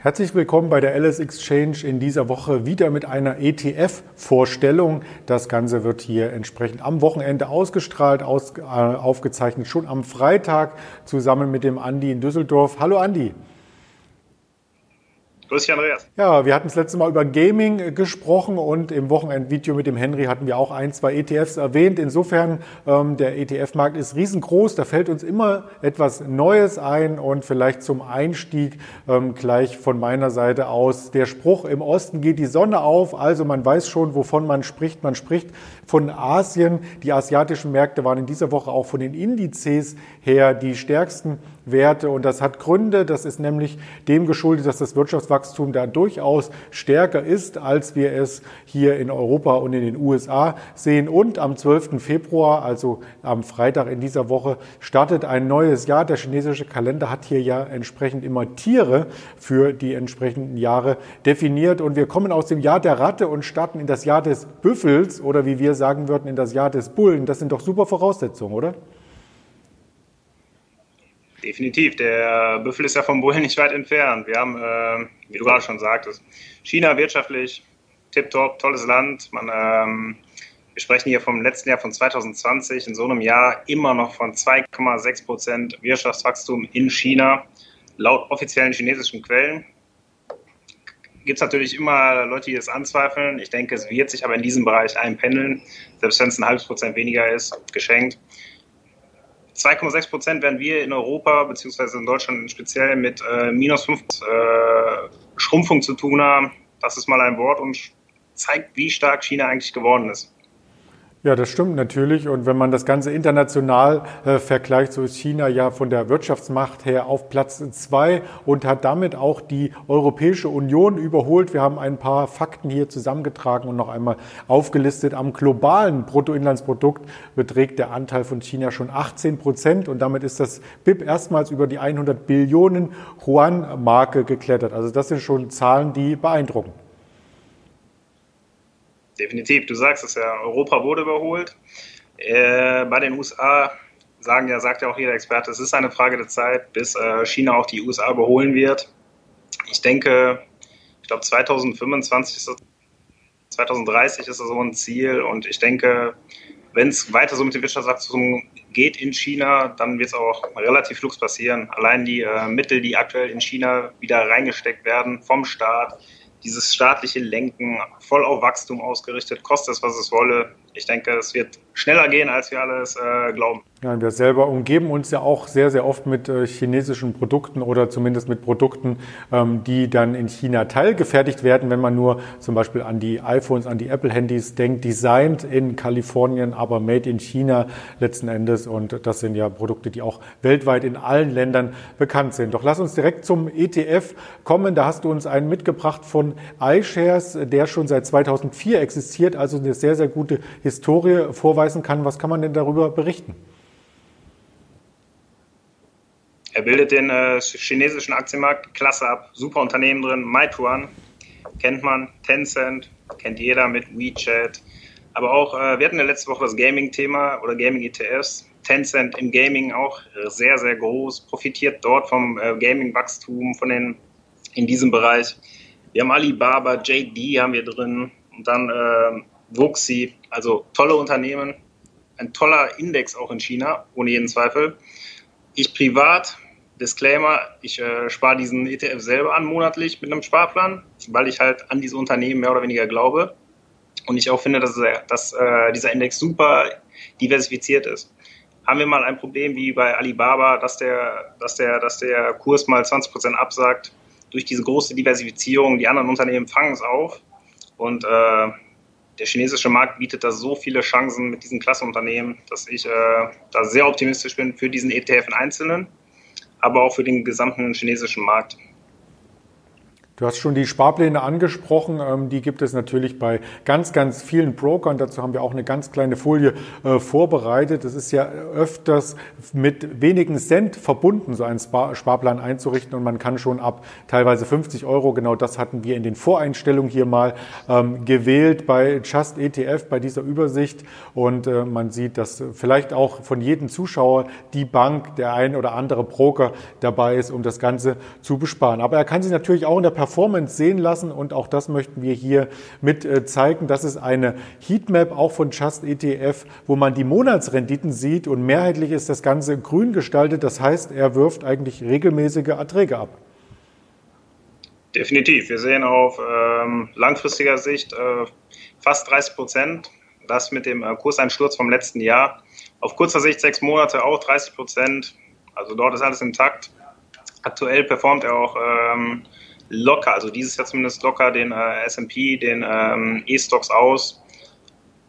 Herzlich willkommen bei der LS Exchange in dieser Woche wieder mit einer ETF-Vorstellung. Das Ganze wird hier entsprechend am Wochenende ausgestrahlt, aus, äh, aufgezeichnet, schon am Freitag zusammen mit dem Andi in Düsseldorf. Hallo Andi. Grüß dich, Andreas. Ja, wir hatten das letzte Mal über Gaming gesprochen und im Wochenendvideo mit dem Henry hatten wir auch ein, zwei ETFs erwähnt. Insofern, ähm, der ETF-Markt ist riesengroß, da fällt uns immer etwas Neues ein und vielleicht zum Einstieg ähm, gleich von meiner Seite aus der Spruch, im Osten geht die Sonne auf, also man weiß schon, wovon man spricht. Man spricht von Asien. Die asiatischen Märkte waren in dieser Woche auch von den Indizes her die stärksten Werte und das hat Gründe. Das ist nämlich dem geschuldet, dass das Wirtschaftswachstum da durchaus stärker ist, als wir es hier in Europa und in den USA sehen. Und am 12. Februar, also am Freitag in dieser Woche, startet ein neues Jahr. Der chinesische Kalender hat hier ja entsprechend immer Tiere für die entsprechenden Jahre definiert und wir kommen aus dem Jahr der Ratte und starten in das Jahr des Büffels oder wie wir sagen würden, in das Jahr des Bullen. Das sind doch super Voraussetzungen, oder? Definitiv. Der Büffel ist ja vom Bullen nicht weit entfernt. Wir haben, äh, wie du gerade schon sagtest, China wirtschaftlich tipptopp, tolles Land. Man, ähm, wir sprechen hier vom letzten Jahr von 2020, in so einem Jahr immer noch von 2,6 Prozent Wirtschaftswachstum in China, laut offiziellen chinesischen Quellen. Gibt es natürlich immer Leute, die das anzweifeln. Ich denke, es wird sich aber in diesem Bereich einpendeln, selbst wenn es ein halbes Prozent weniger ist, geschenkt. 2,6 Prozent werden wir in Europa beziehungsweise in Deutschland speziell mit äh, minus 5 äh, Schrumpfung zu tun haben. Das ist mal ein Wort und zeigt, wie stark China eigentlich geworden ist. Ja, das stimmt natürlich. Und wenn man das Ganze international äh, vergleicht, so ist China ja von der Wirtschaftsmacht her auf Platz zwei und hat damit auch die Europäische Union überholt. Wir haben ein paar Fakten hier zusammengetragen und noch einmal aufgelistet. Am globalen Bruttoinlandsprodukt beträgt der Anteil von China schon 18 Prozent und damit ist das BIP erstmals über die 100 Billionen Yuan-Marke geklettert. Also das sind schon Zahlen, die beeindrucken. Definitiv, du sagst es ja, Europa wurde überholt. Äh, bei den USA sagen ja, sagt ja auch jeder Experte, es ist eine Frage der Zeit, bis äh, China auch die USA überholen wird. Ich denke, ich glaube 2025 ist das, 2030 ist das so ein Ziel und ich denke, wenn es weiter so mit dem Wirtschaftswachstum geht in China, dann wird es auch relativ flugs passieren. Allein die äh, Mittel, die aktuell in China wieder reingesteckt werden vom Staat, dieses staatliche Lenken voll auf Wachstum ausgerichtet, kostet es, was es wolle. Ich denke, es wird schneller gehen, als wir alles äh, glauben. Ja, wir selber umgeben uns ja auch sehr, sehr oft mit äh, chinesischen Produkten oder zumindest mit Produkten, ähm, die dann in China teilgefertigt werden, wenn man nur zum Beispiel an die iPhones, an die Apple-Handys denkt, designed in Kalifornien, aber made in China letzten Endes. Und das sind ja Produkte, die auch weltweit in allen Ländern bekannt sind. Doch lass uns direkt zum ETF kommen. Da hast du uns einen mitgebracht von iShares, der schon seit 2004 existiert, also eine sehr, sehr gute Historie vorweisen kann. Was kann man denn darüber berichten? Er bildet den äh, chinesischen Aktienmarkt klasse ab. Super Unternehmen drin. Meituan kennt man. Tencent kennt jeder mit WeChat. Aber auch, äh, wir hatten ja letzte Woche das Gaming-Thema oder Gaming-ETFs. Tencent im Gaming auch sehr, sehr groß. Profitiert dort vom äh, Gaming-Wachstum in diesem Bereich. Wir haben Alibaba, JD haben wir drin. Und dann äh, Wuxi. Also tolle Unternehmen. Ein toller Index auch in China, ohne jeden Zweifel. Ich privat, Disclaimer, ich äh, spare diesen ETF selber an monatlich mit einem Sparplan, weil ich halt an diese Unternehmen mehr oder weniger glaube. Und ich auch finde, dass, dass äh, dieser Index super diversifiziert ist. Haben wir mal ein Problem wie bei Alibaba, dass der, dass der, dass der Kurs mal 20 Prozent absagt, durch diese große Diversifizierung, die anderen Unternehmen fangen es auf. Und äh, der chinesische Markt bietet da so viele Chancen mit diesen Klassenunternehmen, dass ich äh, da sehr optimistisch bin für diesen ETF in Einzelnen, aber auch für den gesamten chinesischen Markt. Du hast schon die Sparpläne angesprochen. Ähm, die gibt es natürlich bei ganz, ganz vielen Brokern. Dazu haben wir auch eine ganz kleine Folie äh, vorbereitet. Das ist ja öfters mit wenigen Cent verbunden, so einen Sparplan einzurichten. Und man kann schon ab teilweise 50 Euro, genau das hatten wir in den Voreinstellungen hier mal ähm, gewählt bei Just ETF, bei dieser Übersicht. Und äh, man sieht, dass vielleicht auch von jedem Zuschauer die Bank, der ein oder andere Broker dabei ist, um das Ganze zu besparen. Aber er kann sich natürlich auch in der Performance sehen lassen und auch das möchten wir hier mit äh, zeigen. Das ist eine Heatmap auch von Just ETF, wo man die Monatsrenditen sieht und mehrheitlich ist das Ganze grün gestaltet. Das heißt, er wirft eigentlich regelmäßige Erträge ab. Definitiv. Wir sehen auf ähm, langfristiger Sicht äh, fast 30 Prozent. Das mit dem äh, Kurseinsturz vom letzten Jahr. Auf kurzer Sicht sechs Monate auch 30 Prozent. Also dort ist alles intakt. Aktuell performt er auch ähm, locker, also dieses Jahr zumindest locker den äh, S&P, den ähm, E-Stocks aus.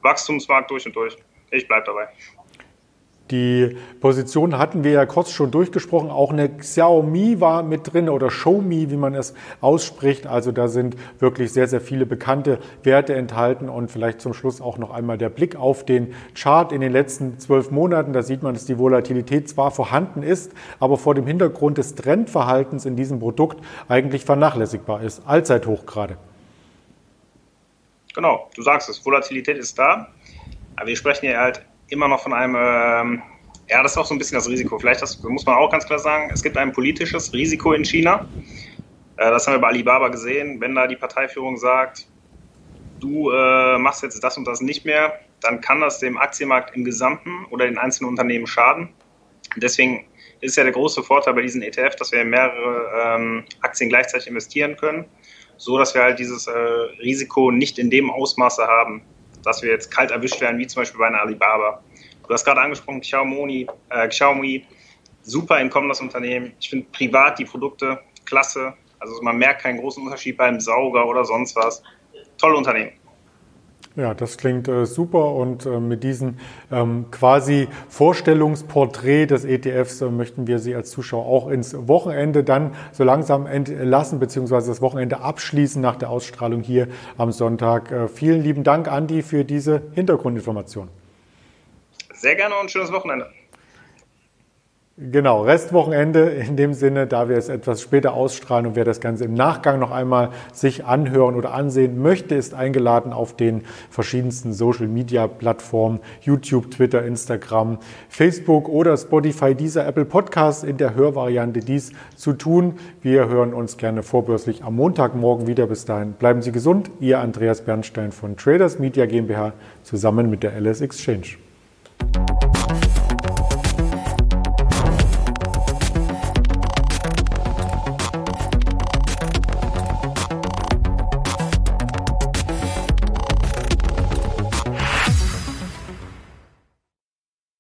Wachstumsmarkt durch und durch. Ich bleibe dabei. Die Position hatten wir ja kurz schon durchgesprochen. Auch eine Xiaomi war mit drin oder Xiaomi, wie man es ausspricht. Also da sind wirklich sehr, sehr viele bekannte Werte enthalten und vielleicht zum Schluss auch noch einmal der Blick auf den Chart in den letzten zwölf Monaten. Da sieht man, dass die Volatilität zwar vorhanden ist, aber vor dem Hintergrund des Trendverhaltens in diesem Produkt eigentlich vernachlässigbar ist. Allzeithoch gerade. Genau, du sagst es, Volatilität ist da. Aber wir sprechen hier halt immer noch von einem, ähm, ja, das ist auch so ein bisschen das Risiko. Vielleicht das muss man auch ganz klar sagen, es gibt ein politisches Risiko in China. Äh, das haben wir bei Alibaba gesehen. Wenn da die Parteiführung sagt, du äh, machst jetzt das und das nicht mehr, dann kann das dem Aktienmarkt im Gesamten oder den einzelnen Unternehmen schaden. Deswegen ist ja der große Vorteil bei diesen ETF, dass wir in mehrere ähm, Aktien gleichzeitig investieren können, so dass wir halt dieses äh, Risiko nicht in dem Ausmaße haben dass wir jetzt kalt erwischt werden, wie zum Beispiel bei einer Alibaba. Du hast gerade angesprochen, Xiaomi, äh, Xiaomi super in das Unternehmen. Ich finde privat die Produkte klasse. Also man merkt keinen großen Unterschied beim Sauger oder sonst was. Tolle Unternehmen. Ja, das klingt äh, super und äh, mit diesem ähm, quasi Vorstellungsporträt des ETFs äh, möchten wir Sie als Zuschauer auch ins Wochenende dann so langsam entlassen beziehungsweise das Wochenende abschließen nach der Ausstrahlung hier am Sonntag. Äh, vielen lieben Dank, Andi, für diese Hintergrundinformation. Sehr gerne und schönes Wochenende. Genau, Restwochenende in dem Sinne, da wir es etwas später ausstrahlen und wer das Ganze im Nachgang noch einmal sich anhören oder ansehen möchte, ist eingeladen auf den verschiedensten Social Media Plattformen, YouTube, Twitter, Instagram, Facebook oder Spotify, dieser Apple Podcast in der Hörvariante dies zu tun. Wir hören uns gerne vorbörslich am Montagmorgen wieder. Bis dahin bleiben Sie gesund. Ihr Andreas Bernstein von Traders Media GmbH zusammen mit der LS Exchange.